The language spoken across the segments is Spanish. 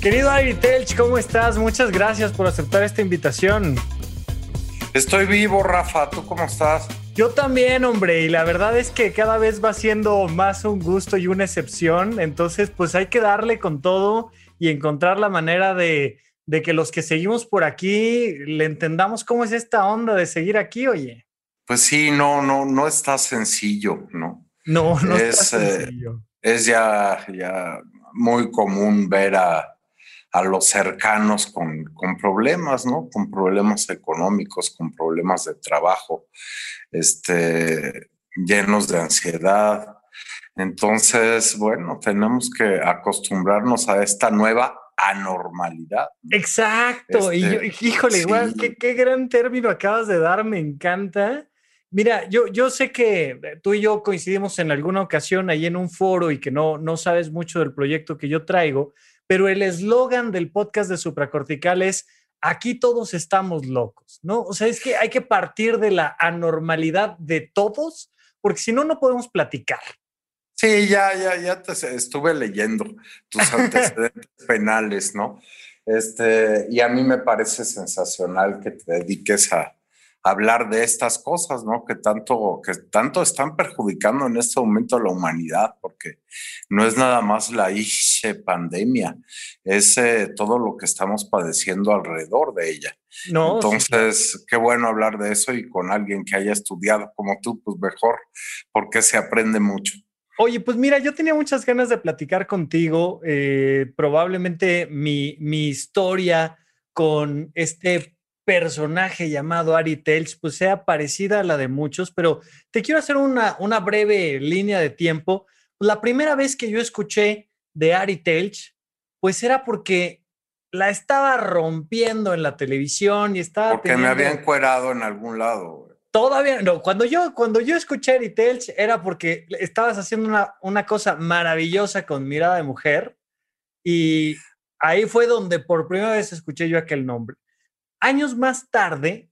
Querido Ari Telch, ¿cómo estás? Muchas gracias por aceptar esta invitación. Estoy vivo, Rafa. ¿Tú cómo estás? Yo también, hombre, y la verdad es que cada vez va siendo más un gusto y una excepción, entonces pues hay que darle con todo y encontrar la manera de, de que los que seguimos por aquí le entendamos cómo es esta onda de seguir aquí, oye. Pues sí, no, no, no está sencillo, ¿no? No, no es, está eh, sencillo. es ya, ya muy común ver a, a los cercanos con, con, problemas, ¿no? Con problemas económicos, con problemas de trabajo, este, llenos de ansiedad. Entonces, bueno, tenemos que acostumbrarnos a esta nueva anormalidad. Exacto. y yo, este, híjole, igual, qué, gran término acabas de dar, me encanta. Mira, yo, yo sé que tú y yo coincidimos en alguna ocasión ahí en un foro y que no, no sabes mucho del proyecto que yo traigo, pero el eslogan del podcast de Supracortical es aquí todos estamos locos, ¿no? O sea, es que hay que partir de la anormalidad de todos, porque si no, no podemos platicar. Sí, ya, ya, ya te estuve leyendo tus antecedentes penales, ¿no? Este, y a mí me parece sensacional que te dediques a, hablar de estas cosas, ¿no? Que tanto, que tanto están perjudicando en este momento a la humanidad, porque no es nada más la pandemia, es eh, todo lo que estamos padeciendo alrededor de ella. No, Entonces, qué bueno hablar de eso y con alguien que haya estudiado como tú, pues mejor, porque se aprende mucho. Oye, pues mira, yo tenía muchas ganas de platicar contigo. Eh, probablemente mi, mi historia con este personaje llamado Ari Telch pues sea parecida a la de muchos, pero te quiero hacer una, una breve línea de tiempo. La primera vez que yo escuché de Ari Telch, pues era porque la estaba rompiendo en la televisión y estaba... Porque me había encuerado en algún lado. Todavía, no, cuando yo, cuando yo escuché Ari Telch era porque estabas haciendo una, una cosa maravillosa con mirada de mujer y ahí fue donde por primera vez escuché yo aquel nombre. Años más tarde,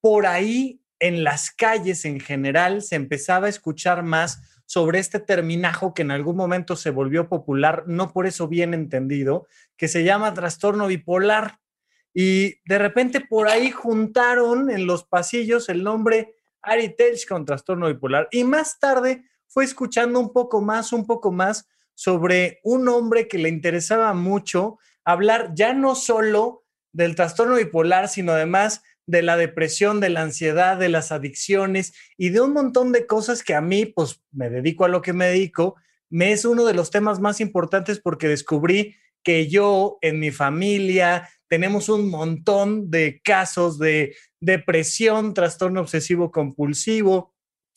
por ahí en las calles en general se empezaba a escuchar más sobre este terminajo que en algún momento se volvió popular, no por eso bien entendido, que se llama trastorno bipolar. Y de repente por ahí juntaron en los pasillos el nombre Ari Telch con trastorno bipolar. Y más tarde fue escuchando un poco más, un poco más sobre un hombre que le interesaba mucho hablar ya no solo del trastorno bipolar, sino además de la depresión, de la ansiedad, de las adicciones y de un montón de cosas que a mí, pues me dedico a lo que me dedico, me es uno de los temas más importantes porque descubrí que yo en mi familia tenemos un montón de casos de depresión, trastorno obsesivo compulsivo.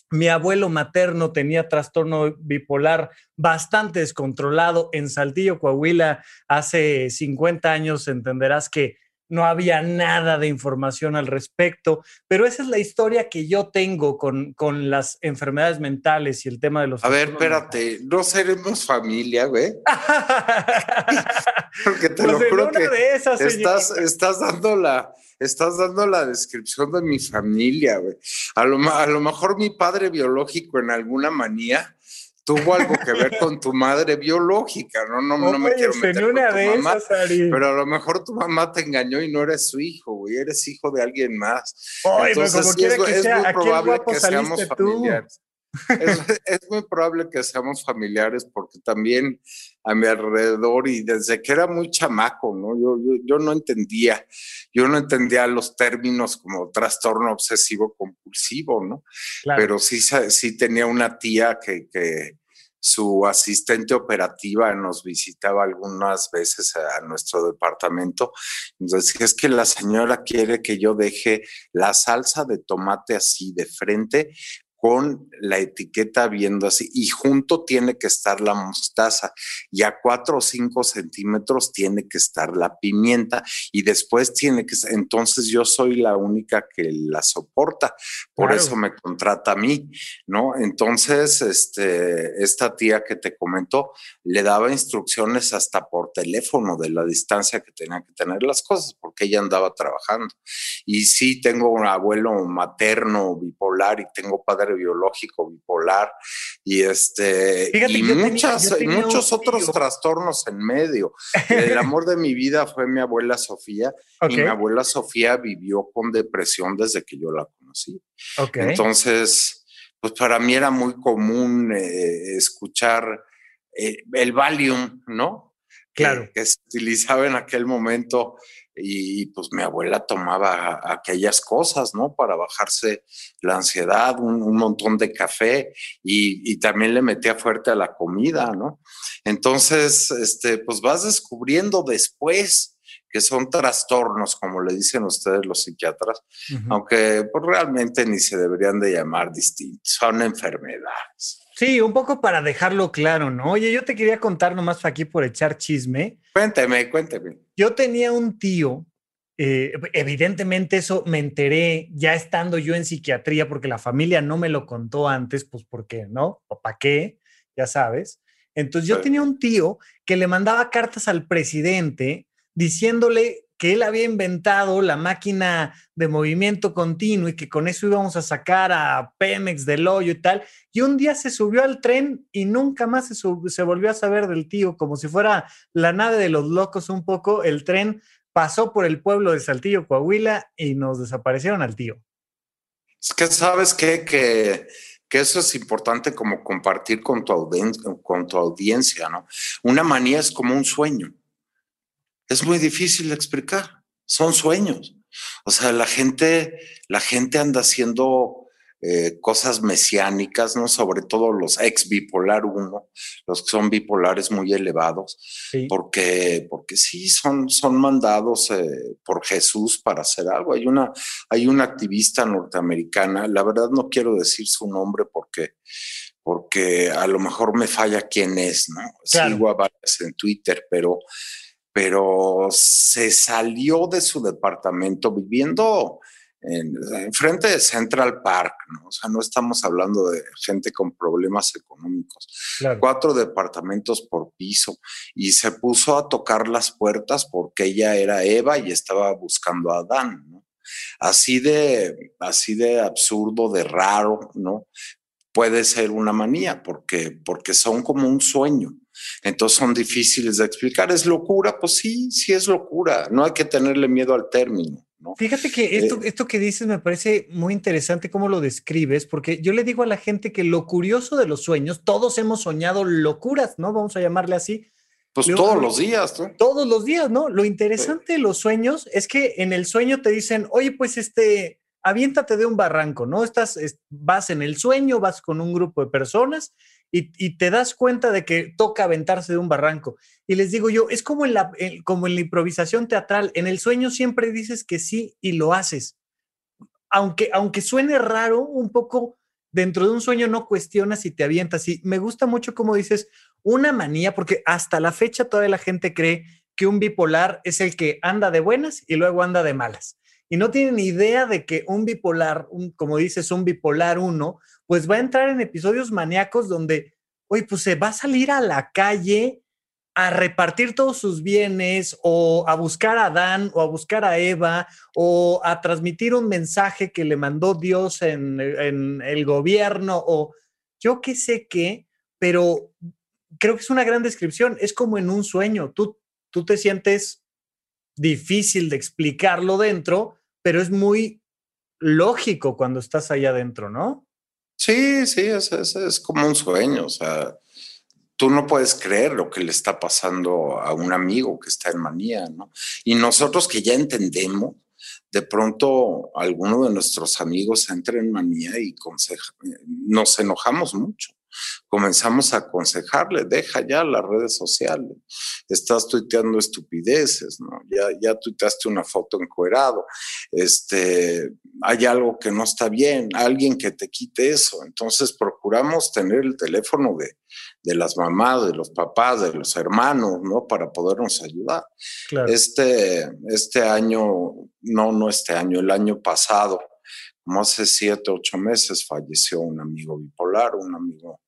Mi abuelo materno tenía trastorno bipolar bastante descontrolado en Saltillo, Coahuila, hace 50 años. Entenderás que no había nada de información al respecto, pero esa es la historia que yo tengo con, con las enfermedades mentales y el tema de los... A ver, espérate, no seremos familia, güey. Porque te lo pues juro que estás, estás, dando la, estás dando la descripción de mi familia, güey. A lo, a lo mejor mi padre biológico en alguna manía tuvo algo que ver con tu madre biológica, ¿no? No, no me quiero meter con tu mamá, pero a lo mejor tu mamá te engañó y no eres su hijo, güey, eres hijo de alguien más. Entonces, es, muy probable que seamos familiares. es, muy probable que seamos familiares porque también a mi alrededor y desde que era muy chamaco, ¿no? Yo, yo, yo no entendía, yo no entendía los términos como trastorno obsesivo compulsivo, ¿no? Pero sí, sí tenía una tía que, que su asistente operativa nos visitaba algunas veces a nuestro departamento. Entonces, es que la señora quiere que yo deje la salsa de tomate así de frente con la etiqueta viendo así y junto tiene que estar la mostaza y a cuatro o cinco centímetros tiene que estar la pimienta y después tiene que, entonces yo soy la única que la soporta, por eso me contrata a mí, ¿no? Entonces, este, esta tía que te comentó le daba instrucciones hasta por teléfono de la distancia que tenía que tener las cosas, porque ella andaba trabajando. Y sí, tengo un abuelo materno bipolar y tengo padre biológico bipolar y este y muchas, muchos otros trastornos en medio. El amor de mi vida fue mi abuela Sofía y mi abuela Sofía vivió con depresión desde que yo la conocí. Entonces, pues para mí era muy común eh, escuchar eh, el Valium, ¿no? Claro. que, se utilizaba en aquel momento y pues mi abuela tomaba aquellas cosas, ¿no? Para bajarse la ansiedad, un, montón de café y, también le metía fuerte a la comida, ¿no? Entonces, este, pues vas descubriendo después que son trastornos, como le dicen ustedes los psiquiatras, aunque pues, realmente ni se deberían de llamar distintos, son enfermedades. Sí, un poco para dejarlo claro, ¿no? Oye, yo te quería contar nomás aquí por echar chisme. Cuénteme, cuénteme. Yo tenía un tío, eh, evidentemente eso me enteré ya estando yo en psiquiatría porque la familia no me lo contó antes, pues porque, ¿no? ¿O para qué? Ya sabes. Entonces yo tenía un tío que le mandaba cartas al presidente diciéndole que él había inventado la máquina de movimiento continuo y que con eso íbamos a sacar a Pemex del hoyo y tal. Y un día se subió al tren y nunca más se, se volvió a saber del tío, como si fuera la nave de los locos un poco. El tren pasó por el pueblo de Saltillo, Coahuila, y nos desaparecieron al tío. Es que sabes qué? que, que eso es importante como compartir con tu, con tu audiencia, ¿no? Una manía es como un sueño es muy difícil de explicar. Son sueños. O sea, la gente, la gente anda haciendo eh, cosas mesiánicas, ¿no? Sobre todo los ex bipolar 1, los que son bipolares muy elevados, porque, porque sí, son, son mandados eh, por Jesús para hacer algo. Hay una, hay una activista norteamericana, la verdad no quiero decir su nombre porque porque a lo mejor me falla quién es, ¿no? Sigo a varias en Twitter, pero pero se salió de su departamento viviendo en, frente de Central Park, ¿no? O sea, no estamos hablando de gente con problemas económicos. Cuatro departamentos por piso y se puso a tocar las puertas porque ella era Eva y estaba buscando a Adán, ¿no? Así de, así de absurdo, de raro, ¿no? Puede ser una manía porque, porque son como un sueño. Entonces son difíciles de explicar. ¿Es locura? Pues sí, sí es locura. No hay que tenerle miedo al término. ¿no? Fíjate que esto, eh, esto que dices me parece muy interesante cómo lo describes, porque yo le digo a la gente que lo curioso de los sueños, todos hemos soñado locuras, ¿no? Vamos a llamarle así. Pues todos los días, ¿no? Todos los días, ¿no? Lo interesante de los sueños es que en el sueño te dicen, oye, pues este, aviéntate de un barranco, ¿no? Estás, vas en el sueño, vas con un grupo de personas y, te das cuenta de que toca aventarse de un barranco. Y les digo yo, es como en, la, como en la improvisación teatral, en el sueño siempre dices que sí y lo haces. Aunque, aunque suene raro, un poco dentro de un sueño no cuestionas y te avientas. Y me gusta mucho como dices, una manía, porque hasta la fecha toda la gente cree que un bipolar es el que anda de buenas y luego anda de malas y no tienen idea de que un bipolar, como dices, un bipolar uno, pues va a entrar en episodios maníacos donde, oye, pues se va a salir a la calle a repartir todos sus bienes o a buscar a Adán o a buscar a Eva o a transmitir un mensaje que le mandó Dios en, el gobierno o yo qué sé qué, pero creo que es una gran descripción. Es como en un sueño. Tú, tú te sientes difícil de explicarlo dentro, pero es muy lógico cuando estás allá adentro, ¿no? Sí, sí, es, es, como un sueño, o sea, tú no puedes creer lo que le está pasando a un amigo que está en manía, ¿no? Y nosotros que ya entendemos, de pronto alguno de nuestros amigos entra en manía y nos enojamos mucho. Comenzamos a aconsejarle, deja ya las redes sociales, estás tuiteando estupideces, ¿no? Ya, ya tuiteaste una foto encuerado, este, hay algo que no está bien, alguien que te quite eso. Entonces procuramos tener el teléfono de, de las mamás, de los papás, de los hermanos, ¿no? Para podernos ayudar. Este, este año, no, no este año, el año pasado, como hace siete, ocho meses, falleció un amigo bipolar, un amigo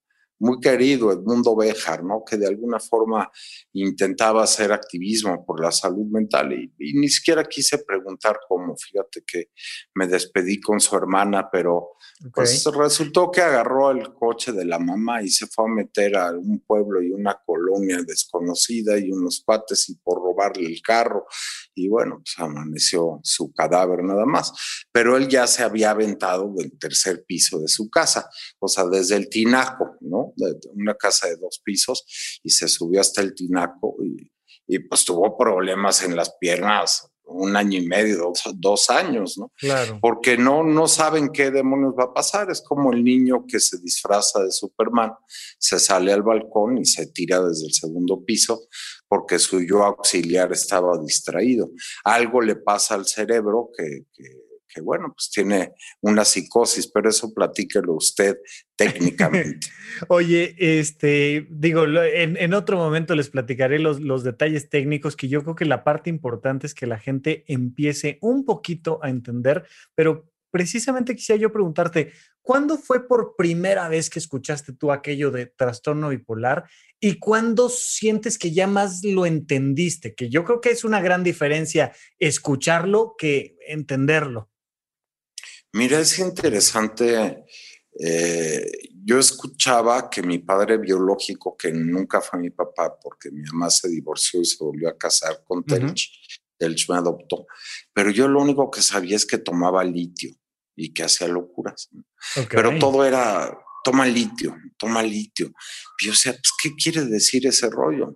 muy querido, Edmundo Béjar, ¿no? Que de alguna forma intentaba hacer activismo por la salud mental y, ni siquiera quise preguntar cómo. Fíjate que me despedí con su hermana, pero pues resultó que agarró el coche de la mamá y se fue a meter a un pueblo y una colonia desconocida y unos pates y por robarle el carro. Y bueno, pues amaneció su cadáver nada más. Pero él ya se había aventado del tercer piso de su casa, o sea, desde el tinaco, ¿no? De una casa de dos pisos y se subió hasta el tinaco y, y pues tuvo problemas en las piernas un año y medio, dos, años, ¿no? Claro. Porque no, no saben qué demonios va a pasar. Es como el niño que se disfraza de Superman, se sale al balcón y se tira desde el segundo piso porque su yo auxiliar estaba distraído. Algo le pasa al cerebro que, que que bueno, pues tiene una psicosis, pero eso platíquelo usted técnicamente. Oye, este, digo, en, otro momento les platicaré los, los detalles técnicos, que yo creo que la parte importante es que la gente empiece un poquito a entender, pero precisamente quisiera yo preguntarte, ¿cuándo fue por primera vez que escuchaste tú aquello de trastorno bipolar y cuándo sientes que ya más lo entendiste? Que yo creo que es una gran diferencia escucharlo que entenderlo. Mira, es interesante. Eh, yo escuchaba que mi padre biológico, que nunca fue mi papá, porque mi mamá se divorció y se volvió a casar con Telch, Telch me adoptó, pero yo lo único que sabía es que tomaba litio y que hacía locuras. Pero todo era toma litio, toma litio. Y yo, sea, pues, ¿qué quiere decir ese rollo?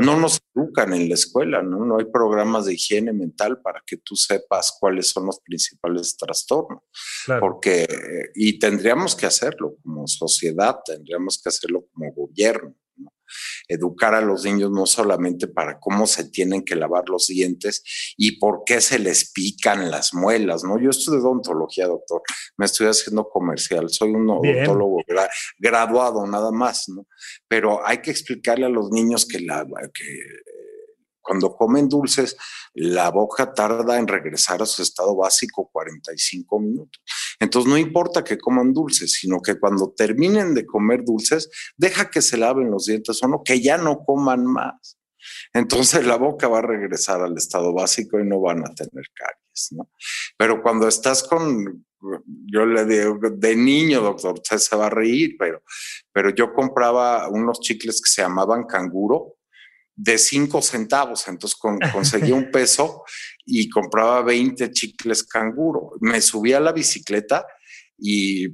No nos educan en la escuela, ¿no? No hay programas de higiene mental para que tú sepas cuáles son los principales trastornos. Porque, y tendríamos que hacerlo como sociedad, tendríamos que hacerlo como gobierno educar a los niños no solamente para cómo se tienen que lavar los dientes y por qué se les pican las muelas, ¿no? Yo estudio odontología, doctor, me estoy haciendo comercial, soy un odontólogo graduado nada más, ¿no? Pero hay que explicarle a los niños que la que cuando comen dulces, la boca tarda en regresar a su estado básico 45 minutos. Entonces no importa que coman dulces, sino que cuando terminen de comer dulces, deja que se laven los dientes o no, que ya no coman más. Entonces la boca va a regresar al estado básico y no van a tener caries. Pero cuando estás con, yo le digo, de niño, doctor, usted se va a reír, pero, pero yo compraba unos chicles que se llamaban canguro, de cinco centavos. Entonces con, conseguí un peso y compraba 20 chicles canguro. Me subía a la bicicleta y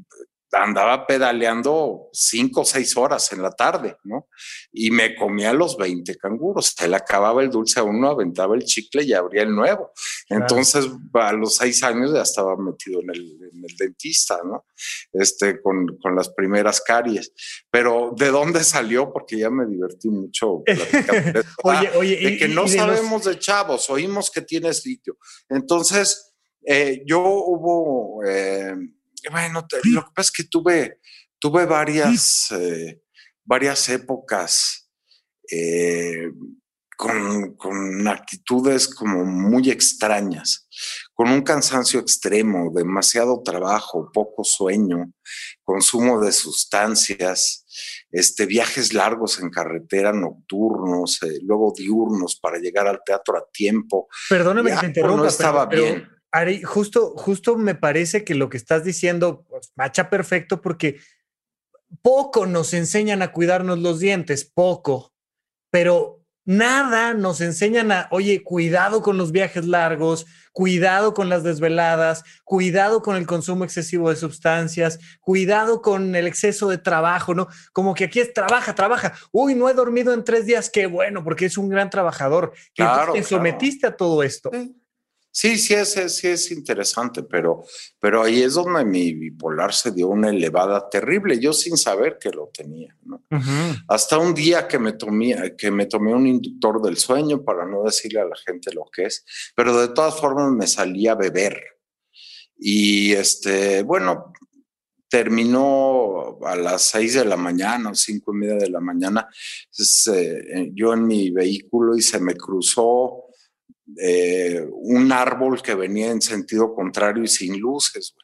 andaba pedaleando cinco o seis horas en la tarde, ¿no? Y me comía los 20 canguros. Se le acababa el dulce a uno, aventaba el chicle y abría el nuevo. Entonces, a los seis años ya estaba metido en el, dentista, ¿no? Este, con, con, las primeras caries. Pero, ¿de dónde salió? Porque ya me divertí mucho platicando oye, ah, oye, de que no sabemos de chavos, oímos que tiene sitio. Entonces, eh, yo hubo... Eh, bueno, lo que pasa es que tuve, tuve varias, eh, varias épocas eh, con, con, actitudes como muy extrañas, con un cansancio extremo, demasiado trabajo, poco sueño, consumo de sustancias, este, viajes largos en carretera, nocturnos, eh, luego diurnos para llegar al teatro a tiempo. Perdóname que te interrumpa. No estaba bien. Ari, justo, justo me parece que lo que estás diciendo pues, macha perfecto porque poco nos enseñan a cuidarnos los dientes, poco, pero nada nos enseñan a, oye, cuidado con los viajes largos, cuidado con las desveladas, cuidado con el consumo excesivo de sustancias, cuidado con el exceso de trabajo, ¿no? Como que aquí es trabaja, trabaja. Uy, no he dormido en tres días, qué bueno, porque es un gran trabajador. Que te sometiste a todo esto. Sí, sí es, sí es interesante, pero, pero ahí es donde mi bipolar se dio una elevada terrible, yo sin saber que lo tenía. Hasta un día que me, tomé, que me tomé un inductor del sueño para no decirle a la gente lo que es, pero de todas formas me salía a beber. Y este, bueno, terminó a las seis de la mañana o cinco y media de la mañana, eh, yo en mi vehículo y se me cruzó eh, un árbol que venía en sentido contrario y sin luces.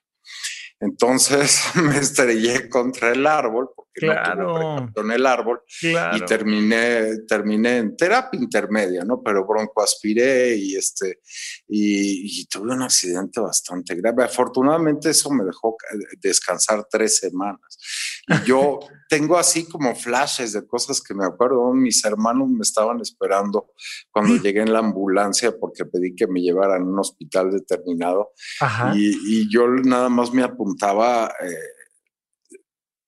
Entonces me estrellé contra el árbol claro. con el árbol y terminé, terminé en terapia intermedia, ¿no? Pero broncoaspiré y este, y, tuve un accidente bastante grave. Afortunadamente eso me dejó descansar tres semanas. Y yo tengo así como flashes de cosas que me acuerdo. Mis hermanos me estaban esperando cuando llegué en la ambulancia porque pedí que me llevaran a un hospital determinado. Y, y, yo nada más me apuntaba eh,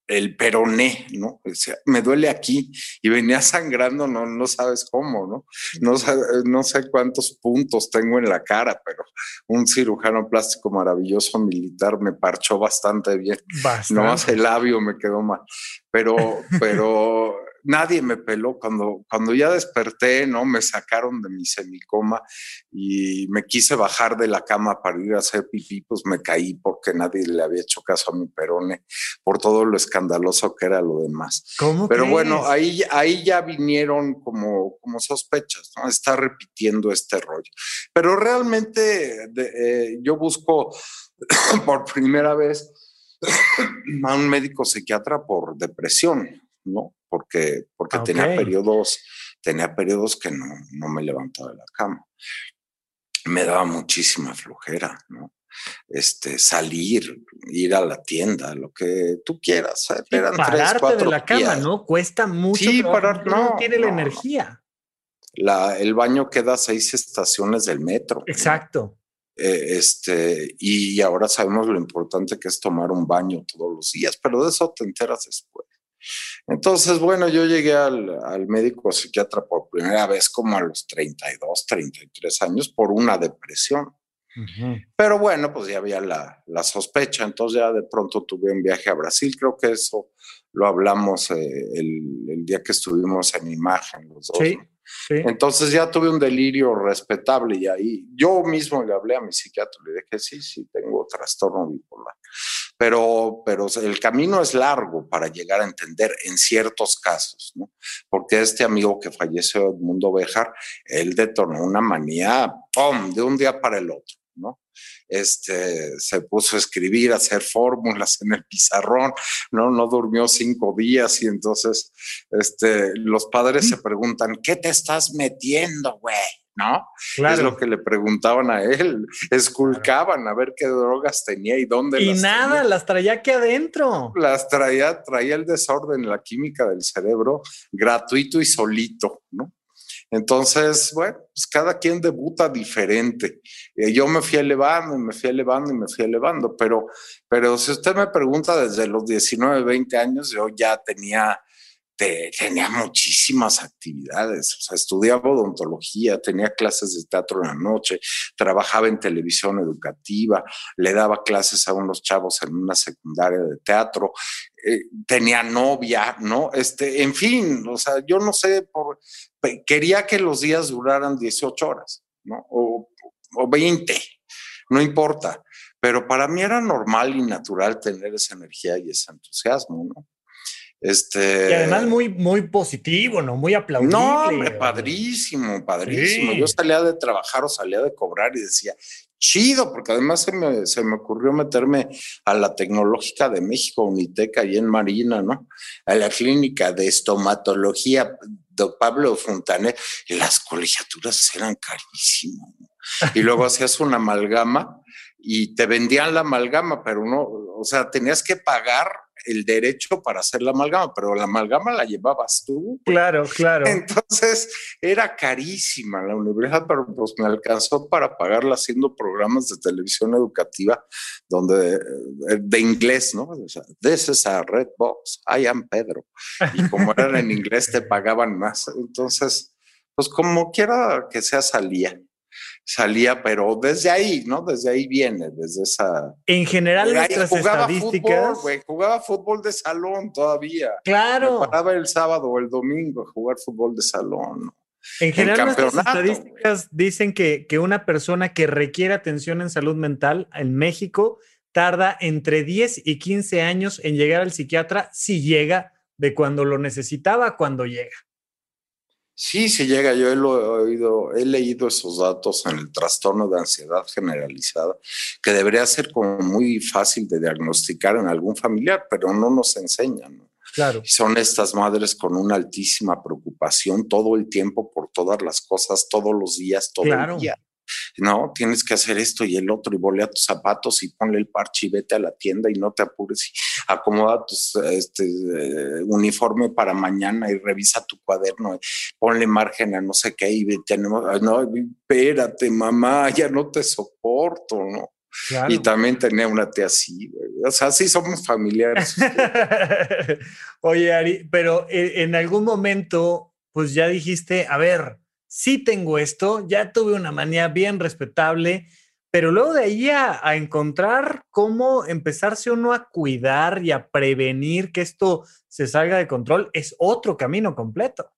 el peroné, ¿no? O sea, me duele aquí y venía sangrando, no, no sabes cómo, ¿no? No, no sé cuántos puntos tengo en la cara, pero un cirujano plástico maravilloso militar me parchó bastante bien. No más el labio me quedó mal, pero, pero nadie me peló cuando, cuando ya desperté, ¿no? Me sacaron de mi semicoma y me quise bajar de la cama para ir a hacer pipí, pues me caí porque nadie le había hecho caso a mi perone por todo lo escandaloso que era lo demás. ¿Cómo Pero bueno, ahí, ahí ya vinieron como, como sospechas, ¿no? Está repitiendo este rollo. Pero realmente eh, yo busco por primera vez a un médico psiquiatra por depresión, ¿no? Porque, porque tenía periodos, tenía periodos que no, no me levantaba de la cama. Me daba muchísima flojera, ¿no? Este, salir, ir a la tienda, lo que tú quieras. ¿eh? Eran pararte de la cama, ¿no? Cuesta mucho. Sí, parar, no, tiene la energía. La, el baño queda a seis estaciones del metro. Exacto. Eh, este, y ahora sabemos lo importante que es tomar un baño todos los días, pero de eso te enteras después. Entonces, bueno, yo llegué al, médico psiquiatra por primera vez como a los 32, 33 años por una depresión. Pero bueno, pues ya había la, sospecha, entonces ya de pronto tuve un viaje a Brasil, creo que eso lo hablamos eh, el, día que estuvimos en imagen los dos. Entonces ya tuve un delirio respetable y ahí yo mismo le hablé a mi psiquiatra, le dije, sí, sí, tengo trastorno bipolar. Pero, pero el camino es largo para llegar a entender en ciertos casos, ¿no? Porque este amigo que falleció, Edmundo Bejar, él detonó una manía, ¡pum!, de un día para el otro, ¿no? este, se puso a escribir, a hacer fórmulas en el pizarrón, ¿no? No durmió cinco días y entonces este, los padres se preguntan, ¿qué te estás metiendo, güey? ¿No? Es lo que le preguntaban a él, esculcaban a ver qué drogas tenía y dónde y nada, las traía aquí adentro. Las traía, traía el desorden, la química del cerebro gratuito y solito, ¿no? Entonces, bueno, pues cada quien debuta diferente. Eh, yo me fui elevando y me fui elevando y me fui elevando, pero, pero si usted me pregunta desde los 19, 20 años, yo ya tenía tenía muchísimas actividades, o sea, estudiaba odontología, tenía clases de teatro en la noche, trabajaba en televisión educativa, le daba clases a unos chavos en una secundaria de teatro, eh, tenía novia, ¿no? Este, en fin, o sea, yo no sé, por, quería que los días duraran 18 horas, ¿no? O, o 20, no importa, pero para mí era normal y natural tener esa energía y ese entusiasmo, ¿no? Este, y además muy, muy positivo, ¿no? Muy aplaudible. No, padrísimo, padrísimo. Yo salía de trabajar o salía de cobrar y decía, chido, porque además se me, se me ocurrió meterme a la Tecnológica de México, Uniteca, ahí en Marina, ¿no? A la clínica de estomatología de Pablo Fontanet, y las colegiaturas eran carísimas. Y luego hacías una amalgama y te vendían la amalgama, pero no, o sea, tenías que pagar el derecho para hacer la amalgama, pero la amalgama la llevabas tú. Claro, claro. Entonces era carísima la universidad, pero pues me alcanzó para pagarla haciendo programas de televisión educativa donde eh, de inglés, ¿no? O sea, This is a red box, I am Pedro. Y como eran en inglés te pagaban más. Entonces, pues como quiera que sea salía. Salía, pero desde ahí, ¿no? Desde ahí viene, desde esa. En general, nuestras jugaba estadísticas. Fútbol, jugaba fútbol de salón todavía. Claro. Me paraba el sábado o el domingo a jugar fútbol de salón. En general, nuestras estadísticas dicen que, que una persona que requiere atención en salud mental en México tarda entre 10 y 15 años en llegar al psiquiatra si llega de cuando lo necesitaba cuando llega. Sí, sí llega. Yo he, oído, he leído esos datos en el trastorno de ansiedad generalizada, que debería ser como muy fácil de diagnosticar en algún familiar, pero no nos enseñan. Claro. son estas madres con una altísima preocupación todo el tiempo por todas las cosas, todos los días, todo el día no, tienes que hacer esto y el otro y volea tus zapatos y ponle el parche y vete a la tienda y no te apures y acomoda tu este, eh, uniforme para mañana y revisa tu cuaderno, ponle margen a no sé qué y tenemos, no, espérate mamá, ya no te soporto, ¿no? Y también tenía una tía así, o sea, sí somos familiares. Oye, Ari, pero eh, en algún momento, pues ya dijiste, a ver, sí tengo esto, ya tuve una manía bien respetable, pero luego de ahí a, encontrar cómo empezarse uno a cuidar y a prevenir que esto se salga de control es otro camino completo.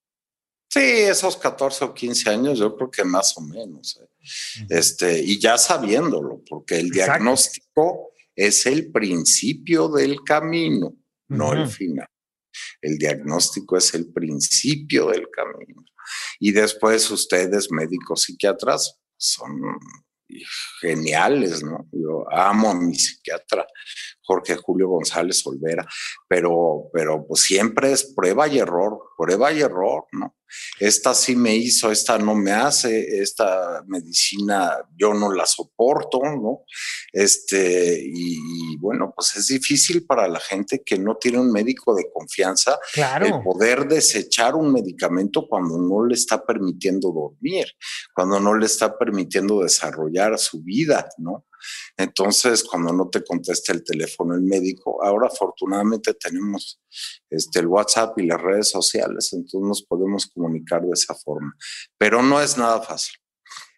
Sí, esos 14 o 15 años, yo creo que más o menos. ¿eh? Este, y ya sabiéndolo, porque el diagnóstico es el principio del camino, no el final. El diagnóstico es el principio del camino. Y después ustedes, médicos psiquiatras, son geniales, ¿no? Yo amo a mi psiquiatra, Jorge Julio González Olvera, pero, pero pues siempre es prueba y error, prueba y error, ¿no? esta sí me hizo, esta no me hace, esta medicina yo no la soporto, ¿no? Este, y, bueno, pues es difícil para la gente que no tiene un médico de confianza el poder desechar un medicamento cuando no le está permitiendo dormir, cuando no le está permitiendo desarrollar su vida, ¿no? Entonces, cuando no te contesta el teléfono el médico, ahora afortunadamente tenemos este, el WhatsApp y las redes sociales, entonces nos podemos comunicar de esa forma, pero no es nada fácil.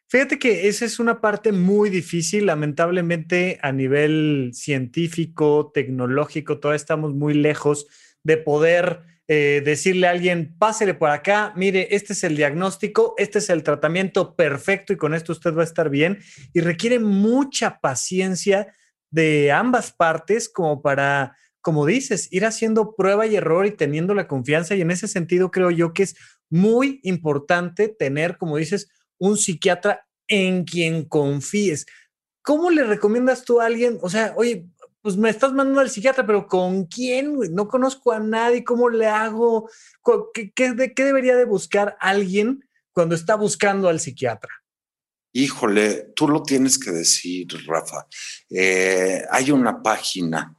Fíjate que esa es una parte muy difícil, lamentablemente a nivel científico, tecnológico, todavía estamos muy lejos de poder eh, decirle a alguien, pásele por acá, mire, este es el diagnóstico, este es el tratamiento perfecto y con esto usted va a estar bien. Y requiere mucha paciencia de ambas partes como para, como dices, ir haciendo prueba y error y teniendo la confianza. Y en ese sentido creo yo que es muy importante tener, como dices, un psiquiatra en quien confíes. ¿Cómo le recomiendas tú a alguien? O sea, oye, pues me estás mandando al psiquiatra, pero ¿con quién? No conozco a nadie, ¿cómo le hago? ¿Qué, de, qué debería de buscar alguien cuando está buscando al psiquiatra? Híjole, tú lo tienes que decir, Rafa. Eh, hay una página,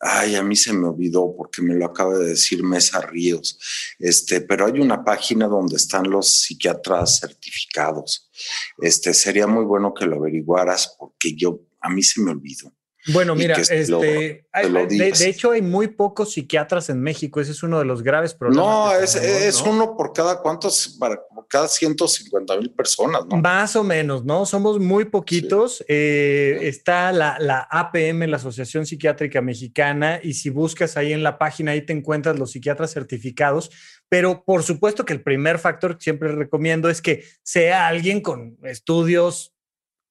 ay, a mí se me olvidó porque me lo acaba de decir Mesa Ríos, este, pero hay una página donde están los psiquiatras certificados. Este, sería muy bueno que lo averiguaras porque yo, a mí se me olvidó. Bueno, mira, este, de, hecho hay muy pocos psiquiatras en México, ese es uno de los graves problemas. No, es, uno por cada cuántos, para cada 150 mil personas, ¿no? Más o menos, ¿no? Somos muy poquitos. Eh, está la, la, APM, la Asociación Psiquiátrica Mexicana, y si buscas ahí en la página, ahí te encuentras los psiquiatras certificados, pero por supuesto que el primer factor que siempre recomiendo es que sea alguien con estudios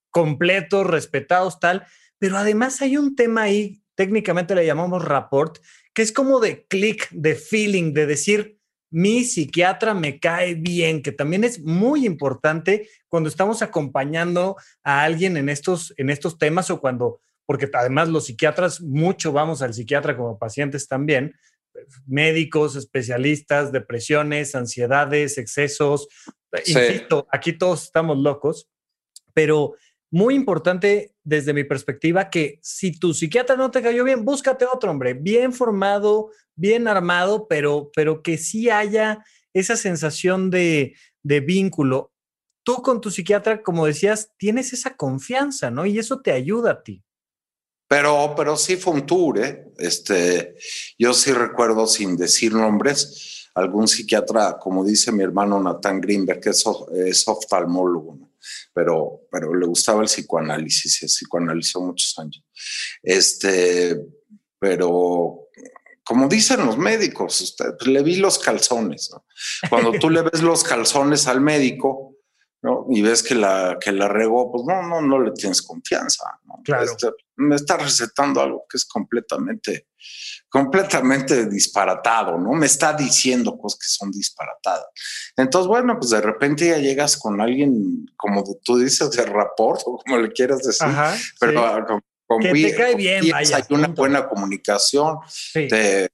completos, respetados, tal pero además hay un tema ahí, técnicamente le llamamos rapport, que es como de click, de feeling, de decir, mi psiquiatra me cae bien, que también es muy importante cuando estamos acompañando a alguien en estos, en estos temas o cuando, porque además los psiquiatras, mucho vamos al psiquiatra como pacientes también, médicos, especialistas, depresiones, ansiedades, excesos, insisto, aquí todos estamos locos, pero muy importante desde mi perspectiva que si tu psiquiatra no te cayó bien, búscate otro hombre, bien formado, bien armado, pero, pero que sí haya esa sensación de, de vínculo. Tú con tu psiquiatra, como decías, tienes esa confianza, ¿no? Y eso te ayuda a ti. Pero, pero sí fue un tour, ¿eh? Este, yo sí recuerdo, sin decir nombres, algún psiquiatra, como dice mi hermano Nathan Greenberg, que es, es oftalmólogo, ¿no? Pero, pero le gustaba el psicoanálisis, se psicoanalizó muchos años. Este, pero como dicen los médicos, pues, le vi los calzones. Cuando tú le ves los calzones al médico, ¿no? Y ves que la, que la regó, pues no, no, no le tienes confianza. Claro. Este, me está recetando algo que es completamente, completamente disparatado, ¿no? Me está diciendo cosas que son disparatadas. Entonces, bueno, pues de repente ya llegas con alguien, como tú dices, de rapport, o como le quieras decir, pero que te cae bien, vaya, hay una buena comunicación, te, eh,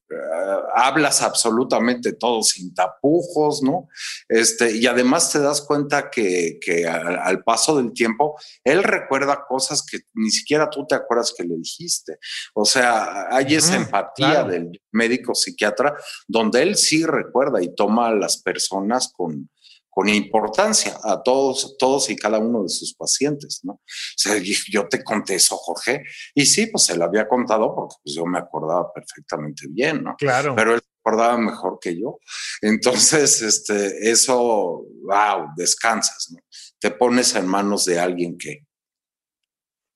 hablas absolutamente todo sin tapujos, ¿no? Este, y además te das cuenta que, al, paso del tiempo, él recuerda cosas que ni siquiera tú te acuerdas que le dijiste. O sea, hay esa empatía del médico psiquiatra donde él sí recuerda y toma a las personas con, con importancia a todos, todos y cada uno de sus pacientes, ¿no? O sea, yo te conté eso, Jorge, y sí, pues se lo había contado porque pues, yo me acordaba perfectamente bien, ¿no? Claro. Pero él acordaba mejor que yo. Entonces, este, eso, wow, descansas, ¿no? Te pones en manos de alguien que...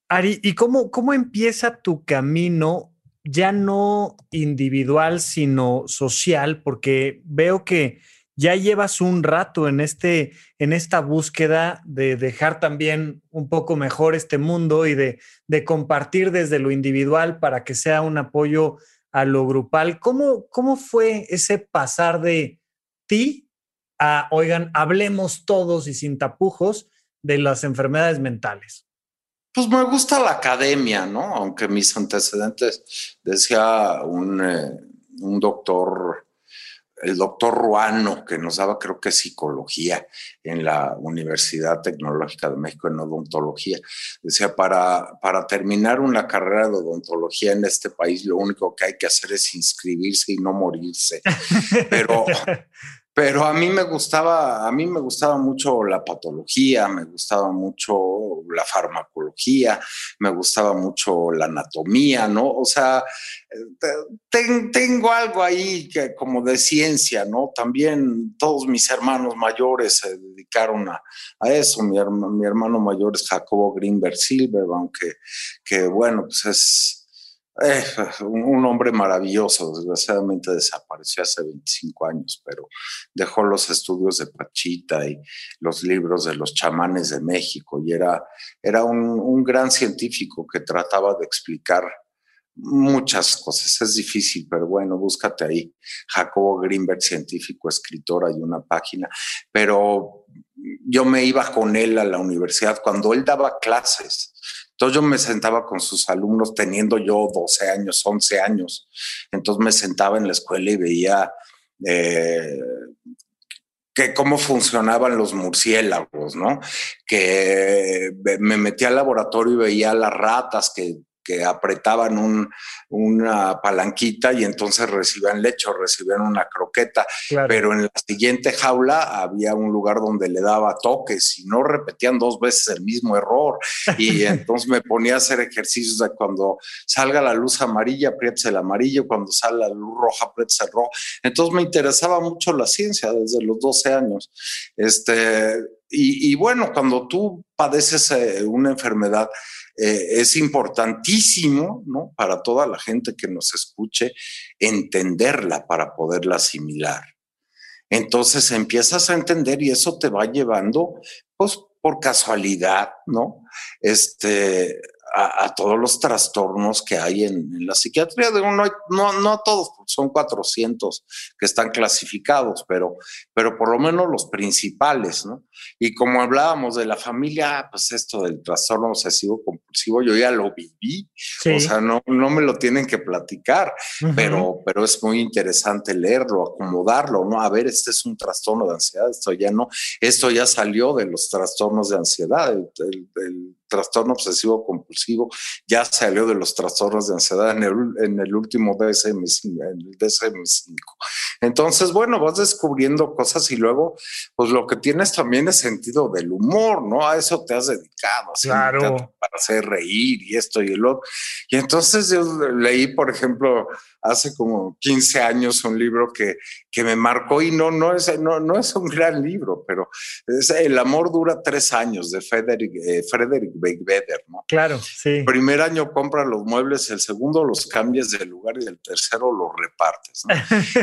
Ari, ¿y cómo, cómo empieza tu camino ya no individual, sino social? Porque veo que ya llevas un rato en, este, en esta búsqueda de dejar también un poco mejor este mundo y de, de compartir desde lo individual para que sea un apoyo a lo grupal. ¿Cómo, ¿Cómo fue ese pasar de ti a, oigan, hablemos todos y sin tapujos de las enfermedades mentales? Pues me gusta la academia, ¿no? Aunque mis antecedentes, decía un, eh, un doctor el doctor Ruano, que nos daba creo que psicología en la Universidad Tecnológica de México en odontología, decía, para, para terminar una carrera de odontología en este país, lo único que hay que hacer es inscribirse y no morirse. Pero, pero a mí me gustaba, a mí me gustaba mucho la patología, me gustaba mucho la farmacología, me gustaba mucho la anatomía, ¿no? O sea, tengo algo ahí que como de ciencia, ¿no? También todos mis hermanos mayores se dedicaron a, eso. Mi, mi hermano mayor es Jacobo Greenberg Silver, aunque que bueno, pues es eh, un, hombre maravilloso, desgraciadamente desapareció hace 25 años, pero dejó los estudios de Pachita y los libros de los chamanes de México y era, era un, gran científico que trataba de explicar muchas cosas. Es difícil, pero bueno, búscate ahí. Jacobo Greenberg, científico, escritor, hay una página. Pero yo me iba con él a la universidad cuando él daba clases. Entonces yo me sentaba con sus alumnos teniendo yo 12 años, 11 años. Entonces me sentaba en la escuela y veía eh, que cómo funcionaban los murciélagos, ¿no? Que me metía al laboratorio y veía las ratas que que apretaban un, una palanquita y entonces recibían leche o recibían una croqueta, pero en la siguiente jaula había un lugar donde le daba toques y no repetían dos veces el mismo error. Y entonces me ponía a hacer ejercicios de cuando salga la luz amarilla, aprietes el amarillo, cuando sale la luz roja, aprietes el rojo. Entonces me interesaba mucho la ciencia desde los 12 años. Este, y, y bueno, cuando tú padeces eh, una enfermedad, eh, es importantísimo, ¿no? Para toda la gente que nos escuche, entenderla para poderla asimilar. Entonces empiezas a entender y eso te va llevando, pues por casualidad, ¿no? Este, a, todos los trastornos que hay en, la psiquiatría. No, no todos, son 400 que están clasificados, pero, pero por lo menos los principales, ¿no? Y como hablábamos de la familia, pues esto del trastorno obsesivo compulsivo, yo ya lo viví, o sea, no, no me lo tienen que platicar, pero, pero es muy interesante leerlo, acomodarlo, ¿no? A ver, este es un trastorno de ansiedad, esto ya no, esto ya salió de los trastornos de ansiedad, el trastorno obsesivo compulsivo ya salió de los trastornos de ansiedad en el, en el último DSM, en el DSM-5. Entonces, bueno, vas descubriendo cosas y luego, pues lo que tienes también es sentido del humor, ¿no? A eso te has dedicado, claro. para hacer reír y esto y el otro. Y entonces yo leí, por ejemplo, hace como 15 años un libro que, que me marcó y no, no, es, no, no es un gran libro, pero es El amor dura tres años de Frederick, eh, Frederick ¿no? Claro, sí. El primer año compra los muebles, el segundo los cambias de lugar y el tercero los repartes, ¿no?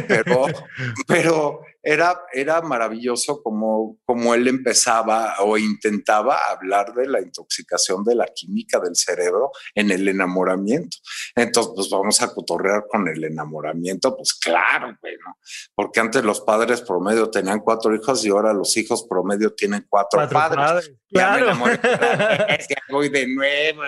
Pero, pero era, era maravilloso como, como él empezaba o intentaba hablar de la intoxicación de la química del cerebro en el enamoramiento. Entonces, pues vamos a cotorrear con el enamoramiento, pues claro, bueno, porque antes los padres promedio tenían cuatro hijos y ahora los hijos promedio tienen cuatro, padres. Ya me enamoré, voy de nuevo,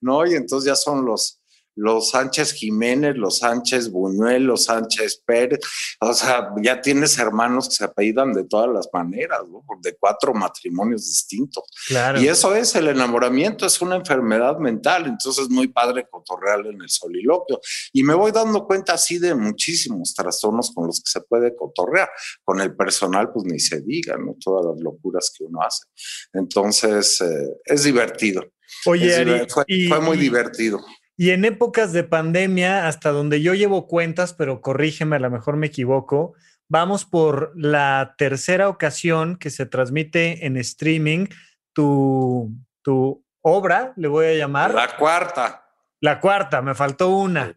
¿no? Y entonces ya son los los Sánchez Jiménez, los Sánchez Buñuel, los Sánchez Pérez, o sea, ya tienes hermanos que se apellidan de todas las maneras, ¿no? de cuatro matrimonios distintos. Claro. Y eso es el enamoramiento, es una enfermedad mental, entonces es muy padre cotorrear en el soliloquio. Y me voy dando cuenta así de muchísimos trastornos con los que se puede cotorrear. Con el personal, pues ni se diga, ¿no? Todas las locuras que uno hace. Entonces, eh, es divertido. Oye, fue muy divertido. Y en épocas de pandemia, hasta donde yo llevo cuentas, pero corrígeme, a lo mejor me equivoco, vamos por la tercera ocasión que se transmite en streaming tu, tu obra, le voy a llamar. La cuarta. La cuarta, me faltó una.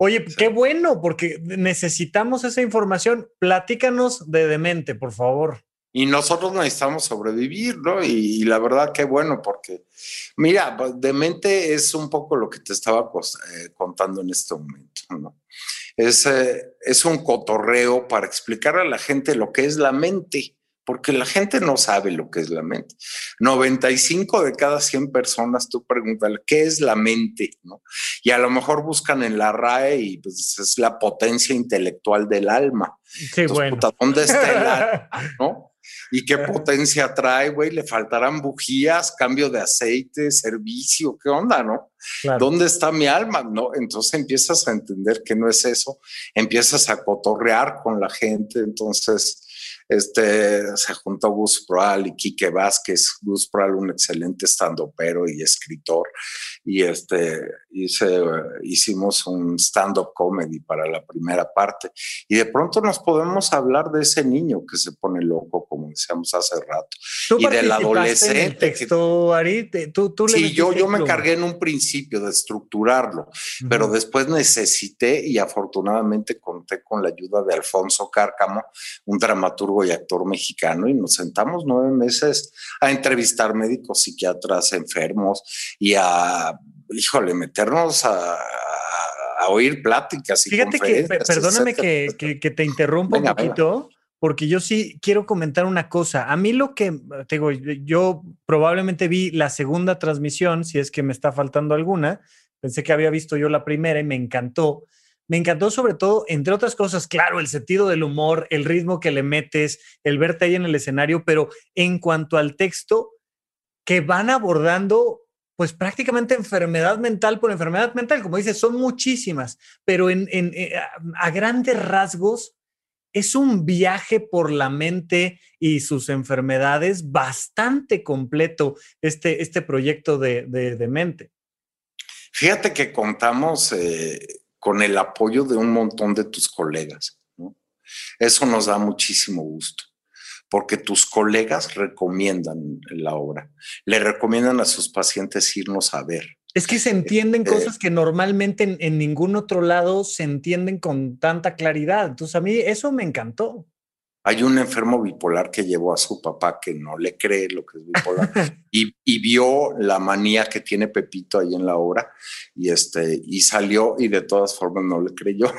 Oye, qué bueno, porque necesitamos esa información. Platícanos de Demente, por favor. Y nosotros necesitamos sobrevivir, ¿no? Y, la verdad que bueno, porque mira, pues, demente es un poco lo que te estaba eh, contando en este momento, ¿no? Es, eh, es un cotorreo para explicar a la gente lo que es la mente, porque la gente no sabe lo que es la mente. 95 de cada 100 personas tú preguntas, ¿qué es la mente? ¿no? Y a lo mejor buscan en la RAE y pues es la potencia intelectual del alma. Qué bueno. ¿Dónde está el alma? ¿no? ¿Y qué potencia trae, güey? Le faltarán bujías, cambio de aceite, servicio, ¿qué onda, no? ¿Dónde está mi alma? No, entonces empiezas a entender que no es eso, empiezas a cotorrear con la gente, entonces este, se juntó Gus Proal y Quique Vázquez. Gus Proal, un excelente estandopero y escritor. Y este, hice, hicimos un stand-up comedy para la primera parte. Y de pronto nos podemos hablar de ese niño que se pone loco, como decíamos hace rato. y del adolescente. En el texto, Ari? ¿Tú, tú sí, yo, yo me encargué en un principio de estructurarlo, pero después necesité y afortunadamente conté con la ayuda de Alfonso Cárcamo, un dramaturgo y actor mexicano y nos sentamos nueve meses a entrevistar médicos, psiquiatras, enfermos y a, híjole, meternos a, oír pláticas y Fíjate que, perdóname que, que, te interrumpa un poquito. Porque yo sí quiero comentar una cosa. A mí lo que, te digo, yo probablemente vi la segunda transmisión, si es que me está faltando alguna. Pensé que había visto yo la primera y me encantó me encantó sobre todo, entre otras cosas, claro, el sentido del humor, el ritmo que le metes, el verte ahí en el escenario, pero en cuanto al texto, que van abordando pues prácticamente enfermedad mental por enfermedad mental, como dices, son muchísimas, pero en, eh, a grandes rasgos es un viaje por la mente y sus enfermedades bastante completo este, este proyecto de, de, mente. Fíjate que contamos eh, con el apoyo de un montón de tus colegas. Eso nos da muchísimo gusto, porque tus colegas recomiendan la obra, le recomiendan a sus pacientes irnos a ver. Es que se entienden eh, cosas que normalmente en, ningún otro lado se entienden con tanta claridad. Entonces a mí eso me encantó. Hay un enfermo bipolar que llevó a su papá que no le cree lo que es bipolar y, vio la manía que tiene Pepito ahí en la obra y, este, y salió y de todas formas no le creyó.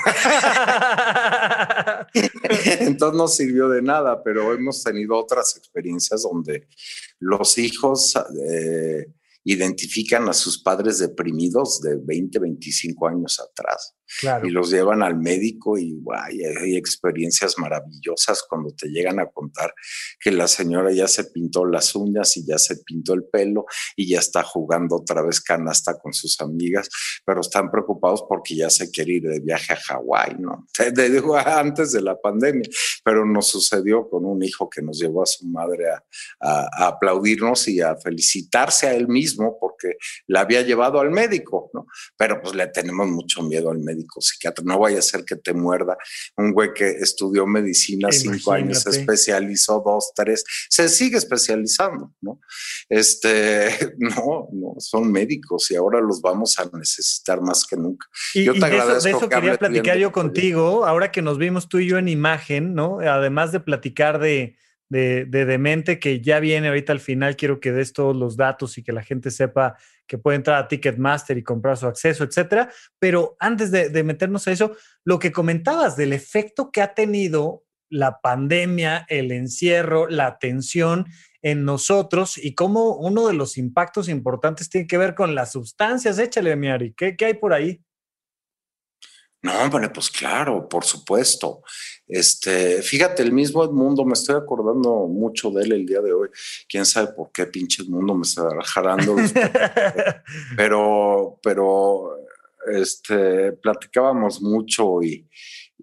Entonces no sirvió de nada, pero hemos tenido otras experiencias donde los hijos eh, identifican a sus padres deprimidos de 20, 25 años atrás Y los llevan al médico y guay, hay experiencias maravillosas cuando te llegan a contar que la señora ya se pintó las uñas y ya se pintó el pelo y ya está jugando otra vez canasta con sus amigas, pero están preocupados porque ya se quiere ir de viaje a Hawái, ¿no? Te digo antes de la pandemia, pero nos sucedió con un hijo que nos llevó a su madre a, a aplaudirnos y a felicitarse a él mismo porque la había llevado al médico, ¿no? Pero pues le tenemos mucho miedo al médico psiquiatra. No vaya a ser que te muerda un güey que estudió medicina cinco años, se especializó dos, tres, se sigue especializando, ¿no? Este, no, no, son médicos y ahora los vamos a necesitar más que nunca. Y, yo te agradezco. de eso quería platicar yo contigo, ahora que nos vimos tú y yo en imagen, ¿no? Además de platicar de de, Demente que ya viene ahorita al final. Quiero que des todos los datos y que la gente sepa que puede entrar a Ticketmaster y comprar su acceso, etcétera. Pero antes de, meternos a eso, lo que comentabas del efecto que ha tenido la pandemia, el encierro, la tensión en nosotros y cómo uno de los impactos importantes tiene que ver con las sustancias. Échale, Miari, ¿qué, qué hay por ahí? No, hombre, pues claro, por supuesto. Este, fíjate, el mismo Edmundo, me estoy acordando mucho de él el día de hoy. Quién sabe por qué pinche Edmundo me está jarando. pero, pero, este, platicábamos mucho y,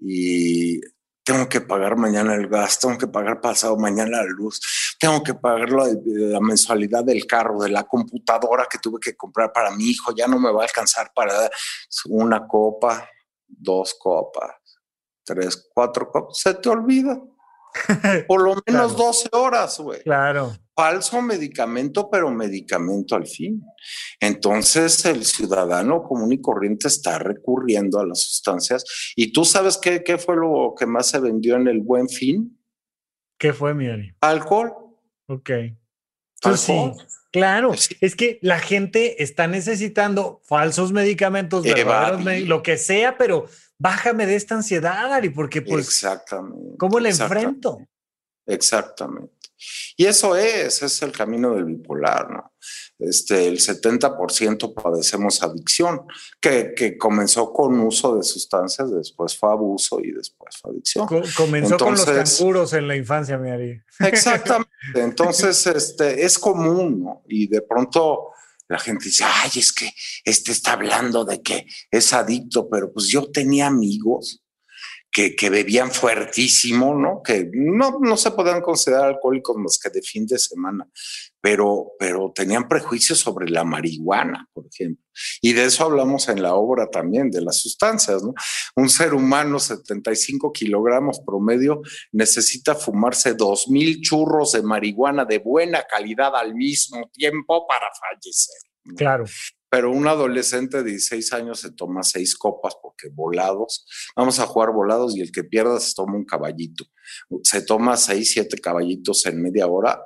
y tengo que pagar mañana el gas, tengo que pagar pasado mañana la luz, tengo que pagar la, la, mensualidad del carro, de la computadora que tuve que comprar para mi hijo, ya no me va a alcanzar para una copa, dos copas, tres, cuatro copas, se te olvida. Por lo menos 12 horas, güey. Claro. Falso medicamento, pero medicamento al fin. Entonces el ciudadano común y corriente está recurriendo a las sustancias. ¿Y tú sabes qué, qué fue lo que más se vendió en el buen fin? ¿Qué fue, Miari? Alcohol. Ok. Sí, claro. Es que la gente está necesitando falsos medicamentos, lo que sea, pero bájame de esta ansiedad, Ari, porque pues. Exactamente. ¿Cómo le enfrento? Exactamente. Y eso es, es el camino del bipolar, ¿no? Este, el 70% padecemos adicción, que, que, comenzó con uso de sustancias, después fue abuso y después fue adicción. comenzó con los canguros en la infancia, mi Ari. Exactamente. Entonces, este, es común, ¿no? Y de pronto la gente dice, ay, es que este está hablando de que es adicto, pero pues yo tenía amigos que, bebían fuertísimo, ¿no? Que no, no se podían considerar alcohólicos más que de fin de semana, pero, pero tenían prejuicios sobre la marihuana, por ejemplo. Y de eso hablamos en la obra también, de las sustancias, ¿no? Un ser humano, 75 kilogramos promedio, necesita fumarse 2.000 churros de marihuana de buena calidad al mismo tiempo para fallecer. Claro pero un adolescente de 16 años se toma seis copas porque volados, vamos a jugar volados y el que pierda se toma un caballito. Se toma seis, siete caballitos en media hora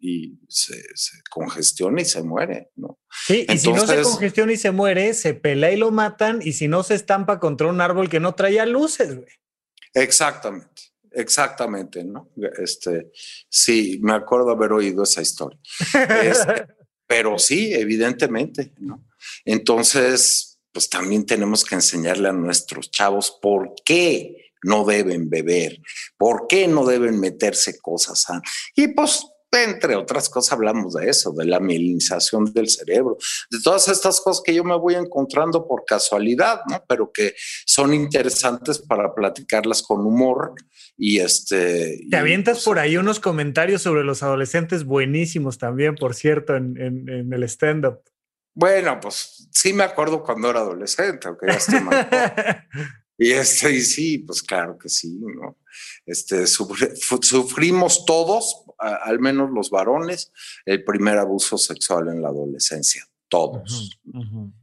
y se, congestiona y se muere, ¿no? Sí, y si no se congestiona y se muere, se pelea y lo matan, y si no se estampa contra un árbol que no traía luces, güey. Exactamente. Exactamente, ¿no? Este, sí, me acuerdo haber oído esa historia. Este, pero sí, evidentemente, ¿no? Entonces, pues también tenemos que enseñarle a nuestros chavos por qué no deben beber, por qué no deben meterse cosas. Y pues entre otras cosas hablamos de eso, de la mielinización del cerebro, de todas estas cosas que yo me voy encontrando por casualidad, ¿no? Pero que son interesantes para platicarlas con humor y este... Te avientas pues, por ahí unos comentarios sobre los adolescentes buenísimos también, por cierto, en, el stand-up. Bueno, pues sí me acuerdo cuando era adolescente, aunque ya estoy y este, y sí, pues claro que sí, ¿no? Este, sufrimos todos, al menos los varones, el primer abuso sexual en la adolescencia, todos.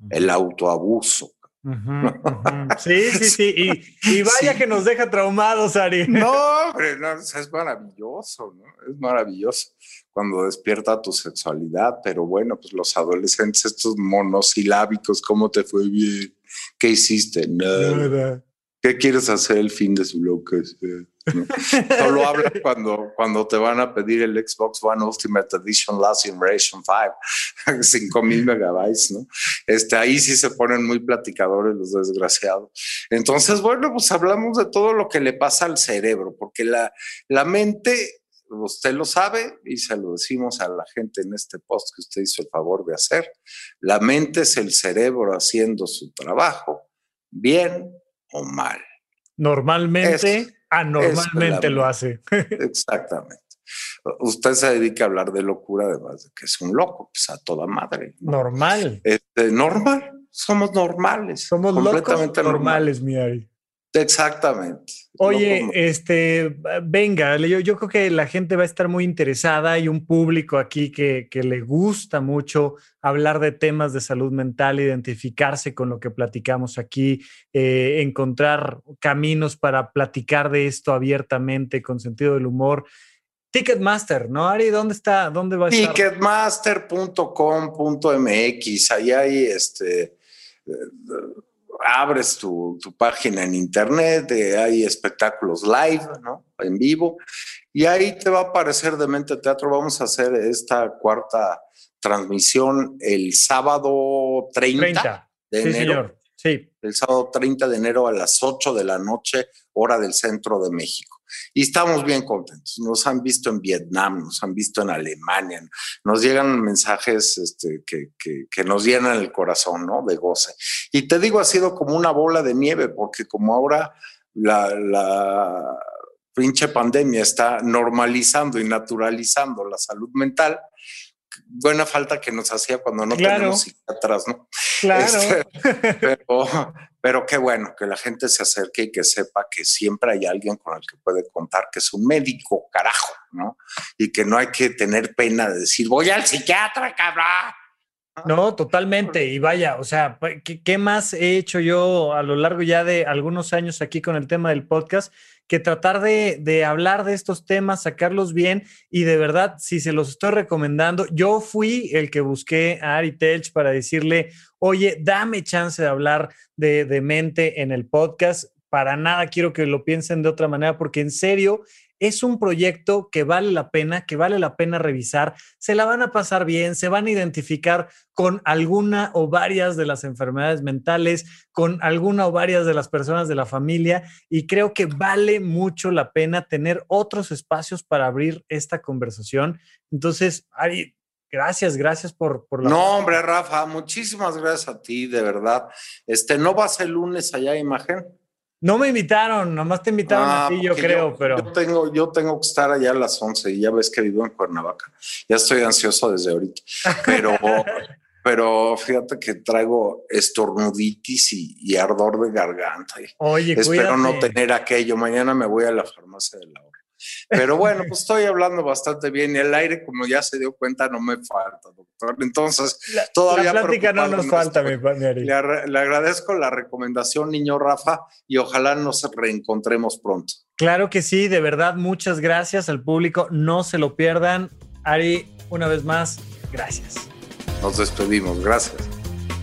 El autoabuso, Sí, sí, sí. Y, vaya que nos deja traumados, Ari. No, hombre, no, es maravilloso, ¿no? Es maravilloso cuando despierta tu sexualidad, pero bueno, pues los adolescentes, estos monosilábicos, ¿cómo te fue bien? ¿Qué hiciste? Nada. ¿Qué quieres hacer el fin de su bloque? Solo habla cuando, cuando te van a pedir el Xbox One Ultimate Edition Last Generation 5, 5000 megabytes, ¿no? Este, ahí sí se ponen muy platicadores los desgraciados. Entonces, bueno, pues hablamos de todo lo que le pasa al cerebro, porque la, la mente, usted lo sabe y se lo decimos a la gente en este post que usted hizo el favor de hacer, la mente es el cerebro haciendo su trabajo, bien o mal. Normalmente, anormalmente lo hace. Exactamente. Usted se dedica a hablar de locura, además de que es un loco, pues a toda madre. Normal. Este, normal. Somos normales. Somos completamente normales, mi Ari. Exactamente. Oye, este, venga, yo, yo, creo que la gente va a estar muy interesada. Hay un público aquí que, que, le gusta mucho hablar de temas de salud mental, identificarse con lo que platicamos aquí, eh, encontrar caminos para platicar de esto abiertamente, con sentido del humor. Ticketmaster, ¿no, Ari? ¿Dónde está? ¿Dónde va a estar? Ticketmaster.com.mx. Ahí hay este abres tu, página en internet, eh, hay espectáculos live, ¿no? En vivo, y ahí te va a aparecer de Mente Teatro. Vamos a hacer esta cuarta transmisión el sábado 30, de enero. Señor. Sí. El sábado 30 de enero a las 8 de la noche, hora del centro de México. Y estamos bien contentos. Nos han visto en Vietnam, nos han visto en Alemania, nos llegan mensajes este, que, que, nos llenan el corazón, ¿no? De goce. Y te digo, ha sido como una bola de nieve, porque como ahora la, la pinche pandemia está normalizando y naturalizando la salud mental, buena falta que nos hacía cuando no tenemos atrás, ¿no? Claro. Este, pero, pero qué bueno que la gente se acerque y que sepa que siempre hay alguien con el que puede contar, que es un médico, carajo, ¿no? Y que no hay que tener pena de decir, voy al psiquiatra, cabrón. No, totalmente. Y vaya, o sea, ¿qué, ¿qué, más he hecho yo a lo largo ya de algunos años aquí con el tema del podcast? Que tratar de, hablar de estos temas, sacarlos bien y de verdad, si se los estoy recomendando, yo fui el que busqué a Ari Telch para decirle, oye, dame chance de hablar de, de mente en el podcast. Para nada quiero que lo piensen de otra manera, porque en serio, es un proyecto que vale la pena, que vale la pena revisar, se la van a pasar bien, se van a identificar con alguna o varias de las enfermedades mentales, con alguna o varias de las personas de la familia y creo que vale mucho la pena tener otros espacios para abrir esta conversación. Entonces, Ari, Gracias, gracias por, por la. No, hombre, Rafa, muchísimas gracias a ti, de verdad. Este, ¿no vas el lunes allá a Imagen? No me invitaron, nomás te invitaron a ah, ti, yo creo, pero. Yo tengo, yo tengo que estar allá a las 11 y ya ves que vivo en Cuernavaca. Ya estoy ansioso desde ahorita. Pero, pero fíjate que traigo estornuditis y, ardor de garganta. Oye, Espero no tener aquello. Mañana me voy a la farmacia de la hora. Pero bueno, pues estoy hablando bastante bien y el aire, como ya se dio cuenta, no me falta, doctor. Entonces, todavía. La plática no nos falta, mi padre. Le, le, agradezco la recomendación, niño Rafa, y ojalá nos reencontremos pronto. Claro que sí, de verdad, muchas gracias al público. No se lo pierdan. Ari, una vez más, gracias. Nos despedimos, gracias.